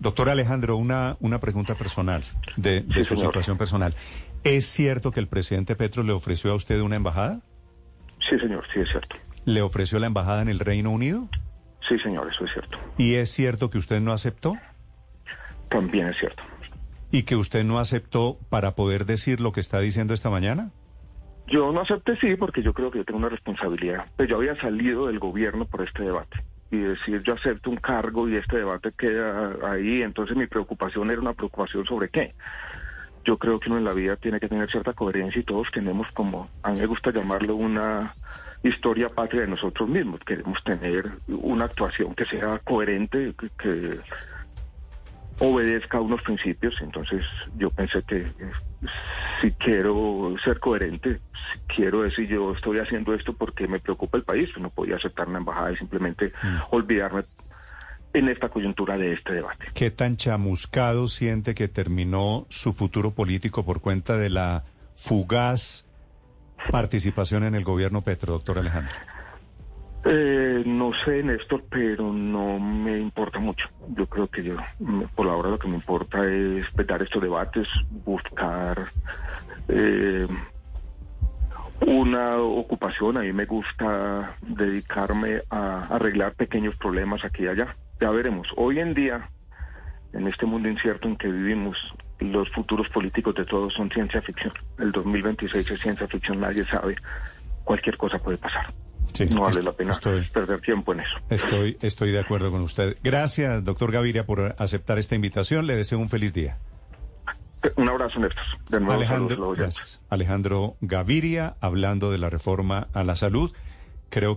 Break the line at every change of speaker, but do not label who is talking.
Doctor Alejandro, una, una pregunta personal de, de
Sí,
su
señor.
situación personal. ¿Es cierto que el presidente Petro le ofreció a usted una embajada?
Sí, señor, sí es cierto.
¿Le ofreció la embajada en el Reino Unido?
Sí, señor, eso es cierto.
¿Y es cierto que usted no aceptó?
También es cierto.
¿Y que usted no aceptó para poder decir lo que está diciendo esta mañana?
Yo no acepté sí porque yo creo que yo tengo una responsabilidad. Pero yo había salido del gobierno por este debate. Y decir yo acepto un cargo y este debate queda ahí. Entonces mi preocupación era una preocupación sobre qué. Yo creo que uno en la vida tiene que tener cierta coherencia y todos tenemos como, a mí me gusta llamarlo una historia patria de nosotros mismos. Queremos tener una actuación que sea coherente, que, que obedezca a unos principios. Entonces yo pensé que eh, si quiero ser coherente, si quiero decir yo estoy haciendo esto porque me preocupa el país, pues no podía aceptar una embajada y simplemente olvidarme en esta coyuntura de este debate.
¿Qué tan chamuscado siente que terminó su futuro político por cuenta de la fugaz participación en el gobierno Petro, doctor Alejandro?
Eh, no sé, Néstor, pero no me importa mucho. Yo creo que yo, por ahora lo que me importa es pues, dar estos debates, buscar eh, una ocupación. A mí me gusta dedicarme a arreglar pequeños problemas aquí y allá. Ya veremos. Hoy en día, en este mundo incierto en que vivimos, los futuros políticos de todos son ciencia ficción. El 2026 es ciencia ficción, nadie sabe. Cualquier cosa puede pasar.
Sí,
no vale la pena
estoy-
perder tiempo en eso.
Estoy, estoy de acuerdo con usted. Gracias, doctor Gaviria, por aceptar esta invitación. Le deseo un feliz día.
Un abrazo, Néstor. De nuevo,
Alejandro, gracias. Alejandro Gaviria, hablando de la reforma a la salud. Creo que